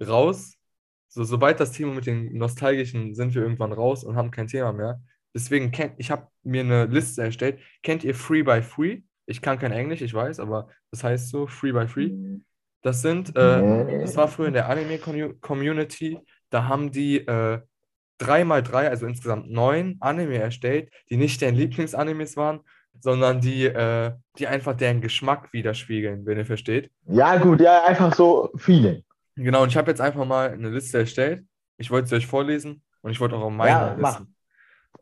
raus. So, sobald das Thema mit den Nostalgischen sind wir irgendwann raus und haben kein Thema mehr. Deswegen kennt, ich habe mir eine Liste erstellt. Kennt ihr Free by Free? Ich kann kein Englisch, ich weiß, aber das heißt so Free by Free. Das sind, äh, das war früher in der Anime-Community, da haben die äh, drei mal drei, also insgesamt neun Anime erstellt, die nicht deren Lieblingsanimes waren, sondern die, äh, die einfach deren Geschmack widerspiegeln, wenn ihr versteht. Ja, gut, ja, einfach so Feeling. Genau, und ich habe jetzt einfach mal eine Liste erstellt. Ich wollte sie euch vorlesen und ich wollte auch meine Ja, mach. wissen.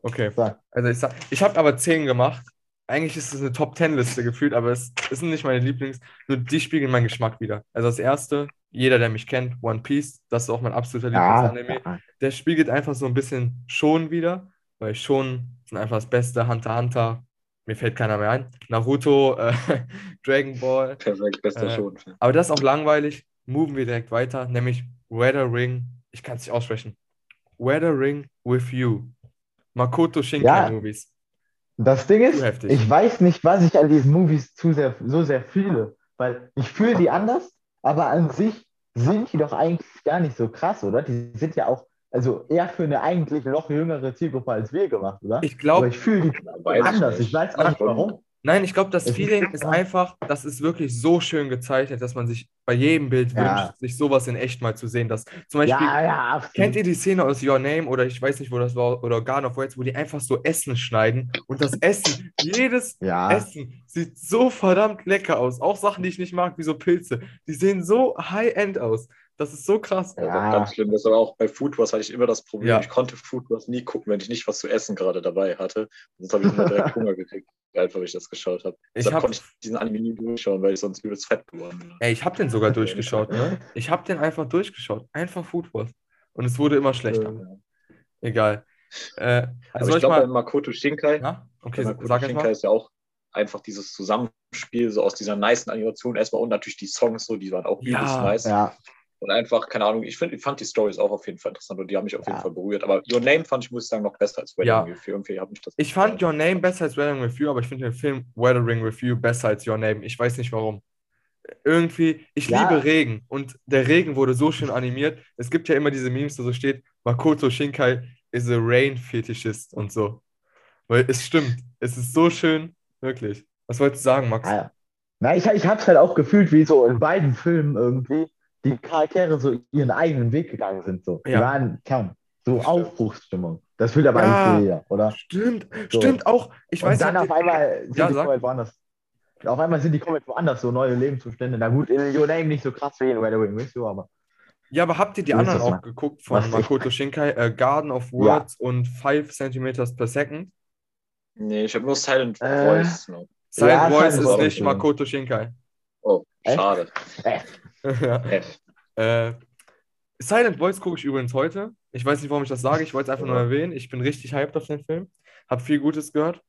Okay, also ich ich habe aber zehn gemacht. Eigentlich ist es eine Top-10-Liste gefühlt, aber es, es sind nicht meine Lieblings, nur die spiegeln meinen Geschmack wieder. Also das erste, jeder, der mich kennt, One Piece, das ist auch mein absoluter Ja, Lieblingsanime. ja. Der spiegelt einfach so ein bisschen schon wieder, weil schon sind einfach das Beste. Hunter x Hunter, mir fällt keiner mehr ein. Naruto, äh, Dragon Ball. Perfekt, bester Äh, schon. Aber das ist auch langweilig. Moven wir direkt weiter, nämlich Weather Ring. Ich kann es nicht aussprechen. Weather Ring with You. Makoto Shinkai Ja. Movies. Das Ding ist, heftig. ich weiß nicht, was ich an diesen Movies zu sehr, so sehr fühle, weil ich fühle die anders, aber an sich sind die doch eigentlich gar nicht so krass, oder? Die sind ja auch, also eher für eine eigentlich noch jüngere Zielgruppe als wir gemacht, oder? Ich glaube, ich fühle die anders. nicht. Ich weiß auch nicht warum. Nein, ich glaube, das Feeling ist einfach, das ist wirklich so schön gezeichnet, dass man sich bei jedem Bild Ja. wünscht, sich sowas in echt mal zu sehen. Dass, zum Beispiel, Ja, ja. Kennt ihr die Szene aus Your Name oder ich weiß nicht, wo das war, oder Garden of Words, wo die einfach so Essen schneiden und das Essen, jedes Essen sieht so verdammt lecker aus. Auch Sachen, die ich nicht mag, wie so Pilze. Die sehen so high-end aus. Das ist so krass. Das ist Ja. auch ganz schlimm. Das ist aber auch bei Food Wars hatte ich immer das Problem, Ja. ich konnte Food Wars nie gucken, wenn ich nicht was zu essen gerade dabei hatte. Sonst habe ich immer direkt Hunger gekriegt, einfach, weil ich das geschaut habe. Ich Deshalb hab- konnte ich diesen Anime nie durchschauen, weil ich sonst übelst fett geworden bin. Ey, ich habe den sogar durchgeschaut, ne? Ich habe den einfach durchgeschaut. Einfach Food Wars. Und es wurde immer schlechter. Egal. Äh, soll ich glaube, bei mal. Makoto Shinkai, Ja? Okay, Makoto sag Shinkai mal. ist ja auch einfach dieses Zusammenspiel so aus dieser nice Animation erstmal und natürlich die Songs so, die waren auch Ja. übelst nice. ja, Und einfach, keine Ahnung, ich, find, ich fand die Stories auch auf jeden Fall interessant und die haben mich auf jeden Ja. Fall berührt. Aber Your Name fand ich, muss ich sagen, noch besser als Wedding Ja. Review. Irgendwie hat mich das Ich fand Your Name besser als Weathering You, aber ich finde den Film Weathering You besser als Your Name. Ich weiß nicht warum. Irgendwie, ich Ja. liebe Regen und der Regen wurde so schön animiert. Es gibt ja immer diese Memes, wo so steht, Makoto Shinkai is a rain fetishist und so. Weil es stimmt. Es ist so schön, wirklich. Was wolltest du sagen, Max? ja. Na, ich, ich habe es halt auch gefühlt, wie so in beiden Filmen irgendwie die Charaktere so ihren eigenen Weg gegangen sind. So. Die Ja. waren kaum so. Aufbruchsstimmung. Das fühlt aber Ja. eigentlich jeder, oder? Stimmt, So. stimmt auch. Ich Und weiß dann auf einmal sind Ja, die komplett woanders. Auf einmal sind die komplett woanders, so neue Lebenszustände. Na gut, in Your Name nicht so krass wie in Weathering with You, aber Ja, aber habt ihr die anderen auch mal. geguckt von Was Makoto Shinkai? Äh, Garden of Ja. Words und 5 cm per second? Nee, ich habe nur Silent Äh, Voice. noch. Silent Ja, Voice ist nicht ja. Makoto Shinkai. Oh, Schade. ja. F. Äh, Silent Voice gucke ich übrigens heute. Ich weiß nicht, warum ich das sage. Ich wollte es einfach nur erwähnen. Ich bin richtig hyped auf den Film. Hab viel Gutes gehört.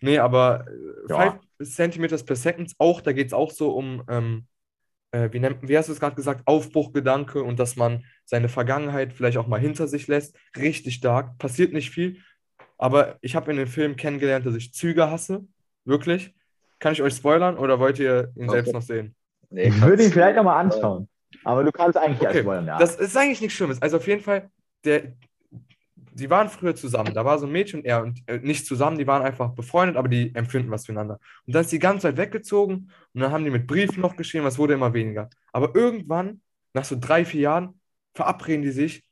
Nee, aber äh, Ja. 5 cm per second auch, da geht es auch so um, ähm, äh, wie, nennt, wie hast du es gerade gesagt, Aufbruchgedanke und dass man seine Vergangenheit vielleicht auch mal hinter sich lässt. Richtig stark. Passiert nicht viel. Aber ich habe in dem Film kennengelernt, dass ich Züge hasse. Wirklich. Kann ich euch spoilern oder wollt ihr ihn Okay. selbst noch sehen? Nee, ich würde ihn kannst- vielleicht nochmal anschauen. Aber du kannst eigentlich Okay, wollen, ja. Das ist eigentlich nichts Schlimmes. Also auf jeden Fall, der, die waren früher zusammen. Da war so ein Mädchen und er und äh, nicht zusammen, die waren einfach befreundet, aber die empfinden was füreinander. Und dann ist die ganze Zeit weggezogen und dann haben die mit Briefen noch geschrieben, was wurde immer weniger. Aber irgendwann, nach so drei, vier Jahren, verabreden die sich,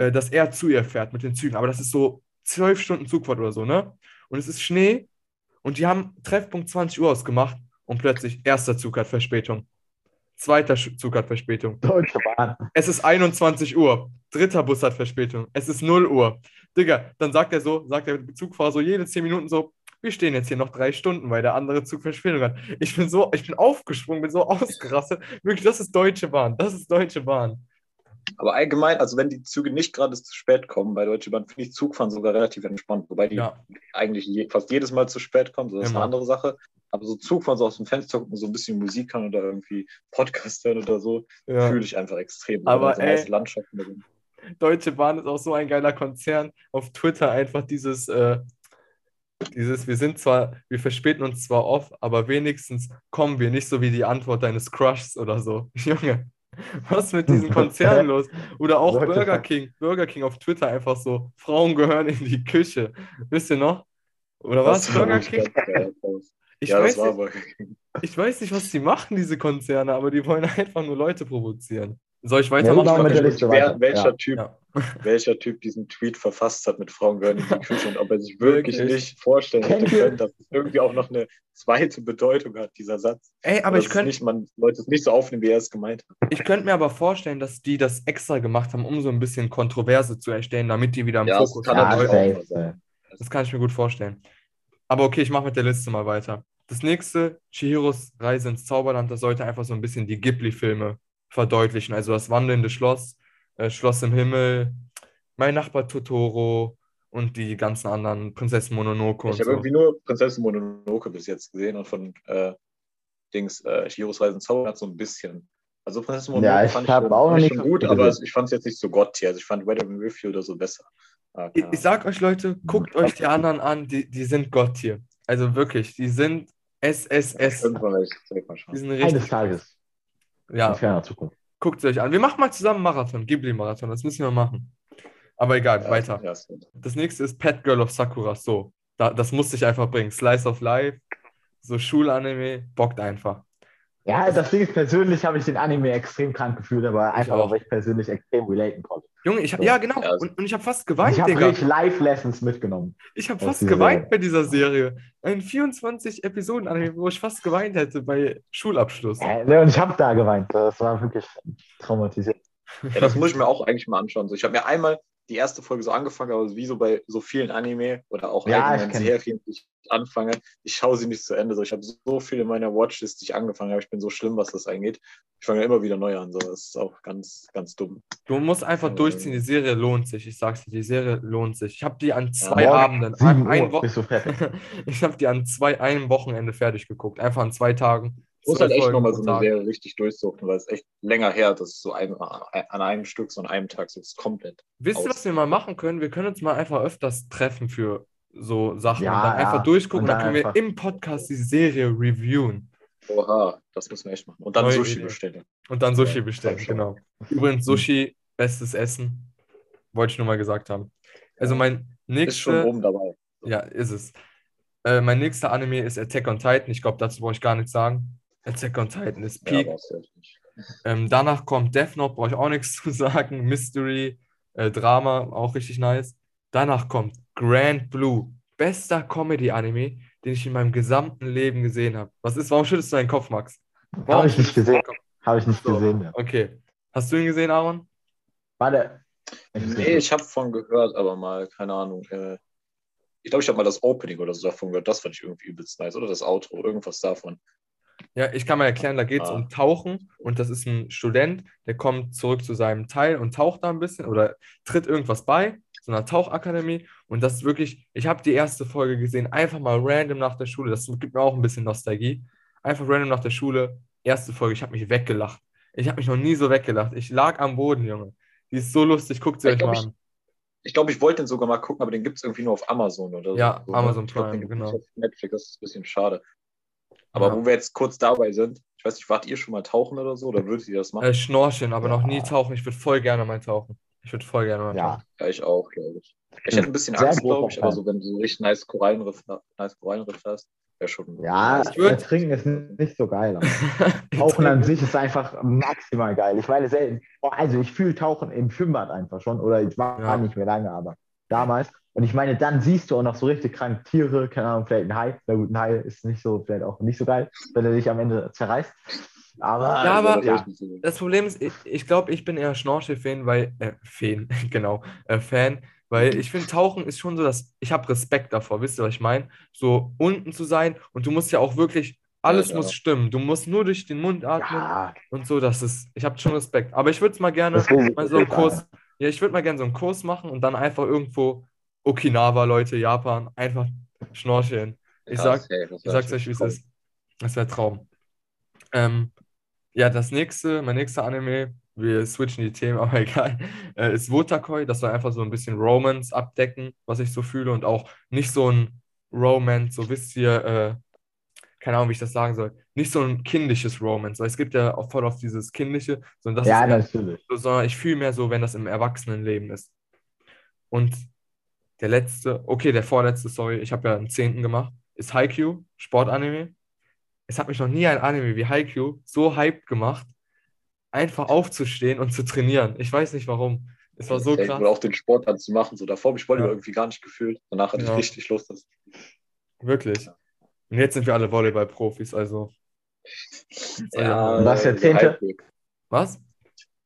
äh, dass er zu ihr fährt mit den Zügen. Aber das ist so zwölf Stunden Zugfahrt oder so, ne? Und es ist Schnee und die haben Treffpunkt 20 Uhr ausgemacht und plötzlich erster Zug hat Verspätung. Zweiter Zug hat Verspätung. Deutsche Bahn. Es ist 21 Uhr. Dritter Bus hat Verspätung. Es ist 0 Uhr. Digga, dann sagt er so, sagt der Zugfahrer so jede 10 Minuten so, wir stehen jetzt hier noch drei Stunden, weil der andere Zug Verspätung hat. Ich bin so, ich bin aufgesprungen, bin so ausgerastet. Wirklich, das ist Deutsche Bahn. Das ist Deutsche Bahn. Aber allgemein, also wenn die Züge nicht gerade zu spät kommen bei Deutsche Bahn, finde ich Zugfahren sogar relativ entspannt. Wobei die Ja, eigentlich je, fast jedes Mal zu spät kommen, so das ist eine andere Sache. Aber so Zugfahren, so aus dem Fenster gucken, so ein bisschen Musik hören oder irgendwie Podcast hören oder so, ja. fühle ich einfach extrem. Aber, so nice ey. Landschaften. sind. Deutsche Bahn ist auch so ein geiler Konzern. Auf Twitter einfach dieses, äh, dieses, wir sind zwar, wir verspäten uns zwar oft, aber wenigstens kommen wir nicht so wie die Antwort deines Crushs oder so. Junge, was ist mit diesen Konzernen los? Oder auch the Burger? King. Burger King auf Twitter einfach so, Frauen gehören in die Küche. Wisst ihr noch? Oder was? Burger King? Ich, ja, weiß nicht, Burger King. ich weiß nicht, was die machen, diese Konzerne, aber die wollen einfach nur Leute provozieren. Soll ich Ja, weitermachen? machen wir mit der Ich Liste wer, weiter. welcher, Ja. typ, Ja. welcher Typ diesen Tweet verfasst hat mit Frauen gehören in die Küche und ob er sich wirklich nicht vorstellen hätte können, dass es irgendwie auch noch eine zweite Bedeutung hat, dieser Satz. Ey, aber Dass ich könnte man Leute es nicht so aufnehmen, wie er es gemeint hat. Ich könnte mir aber vorstellen, dass die das extra gemacht haben, um so ein bisschen Kontroverse zu erstellen, damit die wieder im Ja, das Fokus kann Ja, safe. Das kann ich mir gut vorstellen. Aber okay, ich mache mit der Liste mal weiter. Das nächste, Chihiros Reise ins Zauberland, das sollte einfach so ein bisschen die Ghibli-Filme verdeutlichen. Also das wandelnde Schloss, äh, Schloss im Himmel, Mein Nachbar Totoro und die ganzen anderen Prinzessin Mononoke Ich habe so. irgendwie nur Prinzessin Mononoke bis jetzt gesehen und von äh, Dings, äh, Chihiros Reisen Zauberland so ein bisschen. Also Prinzessin Ja, Mononoke ich fand schon, auch fand ich nicht schon so gut, aber ich fand es jetzt nicht so Gott-Tier. Also ich fand Weather with You oder so besser. Ah, Ich, ich sag euch, Leute, guckt euch die anderen an, die, die sind Gott hier. Also wirklich, die sind. SSS. Ich Die sind Eines richtig. Tages. Ja, In ferner Zukunft. Guckt es euch an. Wir machen mal zusammen Marathon, Ghibli-Marathon, das müssen wir machen. Aber egal, Ja, weiter. Ja. Das nächste ist Pet Girl of Sakura. So, da, das musste ich einfach bringen. Slice of Life, so Schulanime, bockt einfach. Ja, das Ding ist, persönlich habe ich den Anime extrem krank gefühlt, aber einfach, auch. weil ich persönlich extrem relaten konnte. Junge, ich hab, So. ja genau, Ja, also- und, und ich habe fast geweint, ich habe Digga. richtig Live-Lessons mitgenommen. Ich habe fast geweint Serie. bei dieser Serie. Ein 24 Episoden Anime, wo ich fast geweint hätte bei Schulabschluss. Ja, ne, und ich habe da geweint. Das war wirklich traumatisiert. Ja, das muss ich mir auch eigentlich mal anschauen. So, ich habe mir einmal die erste Folge so angefangen, aber wie so bei so vielen Anime oder auch Ja, kenn- Serien, die ich anfange, ich schaue sie nicht zu Ende. So, ich habe so viel in meiner Watchlist, die ich angefangen habe. Ich bin so schlimm, was das angeht. Ich fange immer wieder neu an. So. Das ist auch ganz, ganz dumm. Du musst einfach Ähm. durchziehen, die Serie lohnt sich. Ich sag's dir, die Serie lohnt sich. Ich habe die an zwei Morgen, Abenden, 7 ein, Wo ich habe die an zwei, einem Wochenende fertig geguckt. Einfach an zwei Tagen. Ich muss halt echt nochmal so eine. Serie richtig durchsuchen, weil es echt länger her ist, dass es so ein, an einem Stück, so an einem Tag, so ist komplett. Wisst ihr, was wir mal machen können? Wir können uns mal einfach öfters treffen für so Sachen Ja, und dann ja. einfach durchgucken Und dann dann können wir im Podcast die Serie reviewen Oha, das müssen wir echt machen. Und dann Neue Sushi Idee. bestellen. und dann Sushi Ja, bestellen. Genau. Übrigens, Sushi, bestes Essen. Wollte ich nur mal gesagt haben. Also mein Ist schon nächster, oben dabei. ja, ist es. Äh, mein nächster Anime ist Attack on Titan. Ich glaube, dazu brauche ich gar nichts sagen. Attack on Titan ist Ja, Peak. nicht. Ähm, danach kommt Death Note, brauche ich auch nichts zu sagen. Mystery, äh, Drama, auch richtig nice. Danach kommt Grand Blue, bester Comedy-Anime, den ich in meinem gesamten Leben gesehen habe. Was ist, warum schüttelst du deinen Kopf, Max? Habe ich nicht gesehen. Habe ich nicht So. gesehen. Ja. Okay. Hast du ihn gesehen, Aaron? Warte. Nee, ich habe von gehört, aber mal, keine Ahnung. Äh, ich glaube, ich habe mal das Opening oder so davon gehört. Das fand ich irgendwie übelst nice. Oder das Outro, irgendwas davon. Ja, ich kann mal erklären, da geht es Ah. um Tauchen und das ist ein Student, der kommt zurück zu seinem Teil und taucht da ein bisschen oder tritt irgendwas bei, so einer Tauchakademie und das ist wirklich, ich habe die erste Folge gesehen, einfach mal random nach der Schule, das gibt mir auch ein bisschen Nostalgie, einfach random nach der Schule, erste Folge, ich habe mich weggelacht. Ich habe mich noch nie so weggelacht. Ich lag am Boden, Junge. Die ist so lustig, guckt sie Ich euch glaub, mal ich- an. Ich glaube, ich wollte den sogar mal gucken, aber den gibt es irgendwie nur auf Amazon oder Ja, so. Amazon Ich glaub, Prime, gibt's genau. Netflix, das ist ein bisschen schade. Aber Ja. wo wir jetzt kurz dabei sind, ich weiß nicht, wart ihr schon mal tauchen oder so? Oder würdet ihr das machen? Äh, Schnorcheln, aber noch nie Ja. tauchen. Ich würde voll gerne mal tauchen. Ich würde voll gerne mal Ja, tauchen. Ja, ich auch, glaube ich. Ich hätte ein bisschen Sehr Angst, glaube ich, aber so, wenn du so richtig nice Korallenriff, nice Korallenriff hast, wäre schon. ja. Ich würd- Ertrinken ist nicht so geil. Tauchen an sich ist einfach maximal geil. Ich meine, selten, also ich fühle Tauchen im Schwimmbad einfach schon. Oder ich war Ja. nicht mehr lange, aber damals. Und ich meine, dann siehst du auch noch so richtig krank Tiere, keine Ahnung, vielleicht ein Hai. Na gut, ein Hai ist nicht so, vielleicht auch nicht so geil, wenn er dich am Ende zerreißt. Aber Ja, aber- das ja. Das Problem ist, ich, ich glaube, ich bin eher Schnorchel-Fan, weil, äh, Fan, genau, äh, Fan, weil ich finde, Tauchen ist schon so, dass ich habe Respekt davor, wisst ihr, was ich meine? So unten zu sein und du musst ja auch wirklich, alles Ja, muss ja. stimmen. Du musst nur durch den Mund atmen ja, und so, das ist, ich habe schon Respekt. Aber ich würde es mal gerne mal so einen ich Kurs, ja, ich würde mal gerne so einen Kurs machen und dann einfach irgendwo Okinawa, Leute, Japan, einfach schnorcheln. Ich Ja, sag, safe, ich sag's euch, wie es ist. Das wäre Traum. Ähm, ja, das nächste, mein nächster Anime, wir switchen die Themen, aber egal, äh, ist Wotakoi. Das soll einfach so ein bisschen Romance abdecken, was ich so fühle und auch nicht so ein Romance, so wisst ihr, äh, keine Ahnung, wie ich das sagen soll, nicht so ein kindisches Romance, weil es gibt ja auch voll auf dieses kindliche, sondern das Ja, ist natürlich. so, sondern ich fühle mehr so, wenn das im Erwachsenenleben ist. Und der letzte, okay, der vorletzte, sorry, ich habe ja einen zehnten gemacht, ist Haikyuu, Sportanime. Es hat mich noch nie ein Anime wie Haikyuu so hyped gemacht, einfach aufzustehen und zu trainieren. Ich weiß nicht warum. Es war so Safe. krass. Oder auch den Sport dann zu machen. So davor habe ich Volleyball Ja. irgendwie gar nicht gefühlt. Danach hatte Ja. ich richtig Lust. Das Wirklich. Und jetzt sind wir alle Volleyball-Profis, also. ja, Was der so Zehnte? Was?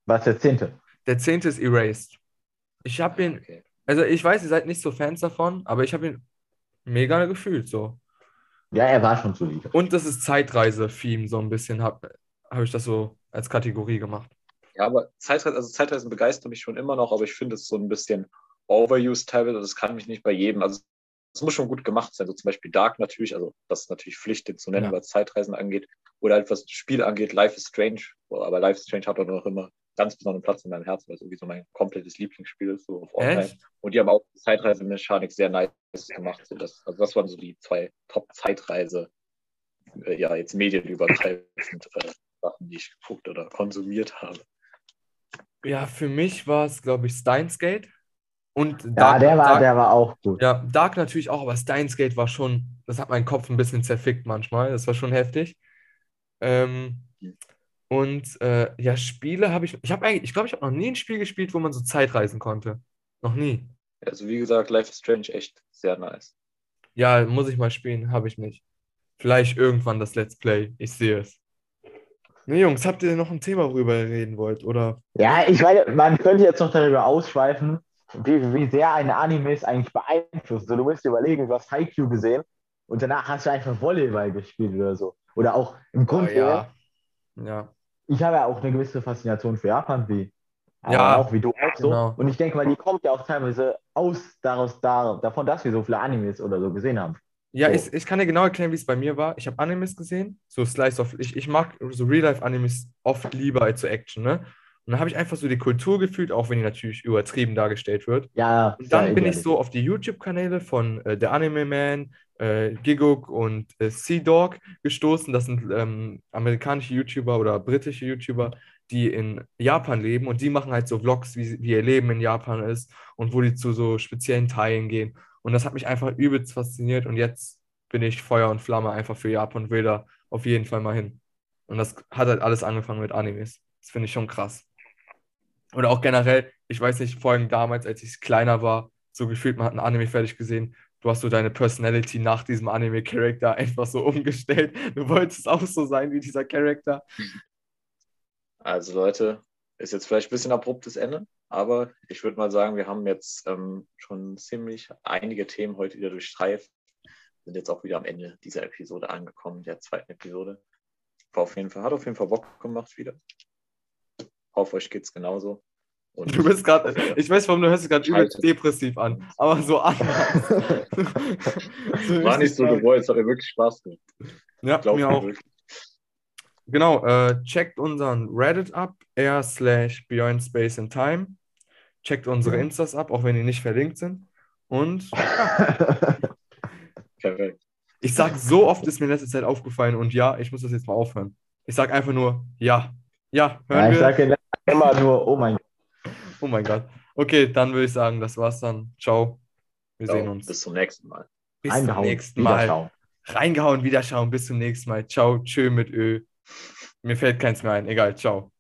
Was ist der zehnte? Der zehnte ist Erased. Ich habe ihn, Okay. Also ich weiß, ihr seid nicht so Fans davon, aber ich habe ihn mega gefühlt, so. Ja, er war schon solide. Und das ist Zeitreise-Theme, so ein bisschen, habe hab ich das so als Kategorie gemacht. Ja, aber Zeitreisen, also Zeitreisen begeistern mich schon immer noch, aber ich finde es so ein bisschen overused teilweise. Das kann mich nicht bei jedem. Also es muss schon gut gemacht sein. So zum Beispiel Dark natürlich, also das ist natürlich Pflicht, den zu nennen, Ja. was Zeitreisen angeht. Oder halt was das Spiel angeht, Life is Strange. Aber Life is Strange hat auch noch immer ganz besonderen Platz in meinem Herzen, weil es irgendwie so mein komplettes Lieblingsspiel ist, so auf Online. Echt? Und die haben auch die Zeitreise-Mechanik sehr nice gemacht. So das, also das waren so die zwei Top-Zeitreise, äh, ja, jetzt medienübergreifend äh, Sachen, die ich geguckt oder konsumiert habe. Ja, für mich war es, glaube ich, Steins Gate. Und Ja, Dark, der war, Dark, der war auch gut. ja, Dark natürlich auch, aber Steins Gate war schon, das hat meinen Kopf ein bisschen zerfickt manchmal. Das war schon heftig. Ähm, und äh, ja, Spiele habe ich, ich habe eigentlich, ich glaube, ich habe noch nie ein Spiel gespielt, wo man so Zeitreisen konnte. Noch nie. Also wie gesagt, Life is Strange echt sehr nice. Ja, muss ich mal spielen, habe ich nicht. Vielleicht irgendwann das Let's Play, ich sehe es. Ne, Jungs, habt ihr noch ein Thema, worüber ihr reden wollt? Oder? Ja, ich meine, man könnte jetzt noch darüber ausschweifen, wie, wie sehr eine Animes eigentlich beeinflusst. So, du musst dir überlegen, du hast Haikyuu gesehen und danach hast du einfach Volleyball gespielt oder so. Oder auch im Oh, Grunde, ja. Ja. Ich habe ja auch eine gewisse Faszination für Japan, wie Ja, auch wie du auch so. genau. Und ich denke mal, die kommt ja auch teilweise aus daraus da, davon, dass wir so viele Animes oder so gesehen haben. Ja, So. ich, ich kann dir genau erklären, wie es bei mir war. Ich habe Animes gesehen, so Slice of, ich, ich mag so Real-Life-Animes oft lieber als so Action, ne? Und dann habe ich einfach so die Kultur gefühlt, auch wenn die natürlich übertrieben dargestellt wird. Ja, Und dann bin ich so auf die YouTube-Kanäle von äh, The Anime Man, äh, Giguk und äh, Sea Dog gestoßen. Das sind ähm, amerikanische YouTuber oder britische YouTuber, die in Japan leben und die machen halt so Vlogs, wie, wie ihr Leben in Japan ist und wo die zu so speziellen Teilen gehen. Und das hat mich einfach übelst fasziniert und jetzt bin ich Feuer und Flamme einfach für Japan will da auf jeden Fall mal hin. Und das hat halt alles angefangen mit Animes. Das finde ich schon krass. Oder auch generell, ich weiß nicht, vor allem damals, als ich kleiner war, so gefühlt, man hat ein Anime fertig gesehen. Du hast so deine Personality nach diesem Anime-Charakter einfach so umgestellt. Du wolltest auch so sein wie dieser Charakter. Also Leute, ist jetzt vielleicht ein bisschen abruptes Ende, aber ich würde mal sagen, wir haben jetzt ähm, schon ziemlich einige Themen heute wieder durchstreift. Sind jetzt auch wieder am Ende dieser Episode angekommen, der zweiten Episode. War auf jeden Fall, hat auf jeden Fall Bock gemacht wieder. Hoffe, euch geht's genauso. Und Du bist gerade, ich weiß, warum du hörst gerade übelst depressiv an, aber so anders. so war nicht so gewollt, es hat mir wirklich Spaß gemacht. Ja, Glaubt mir auch. wirklich. Genau, äh, checkt unseren Reddit ab, r slash Beyond Space and Time. Checkt unsere Ja. Instas ab, auch wenn die nicht verlinkt sind. Und Perfekt. ich sag, so oft ist mir in letzter Zeit aufgefallen und ja, ich muss das jetzt mal aufhören. Ich sag einfach nur ja. Ja, hören ja, ich wir. sage immer nur, oh mein Gott. Oh mein Gott. Okay, dann würde ich sagen, das war's dann. Ciao. Wir sehen Ciao, uns. Bis zum nächsten Mal. Bis zum Reingehauen, nächsten Mal. wiederschauen. Reingehauen, wiederschauen. Bis zum nächsten Mal. Ciao. Tschö mit Ö. Mir fällt keins mehr ein. Egal. Ciao.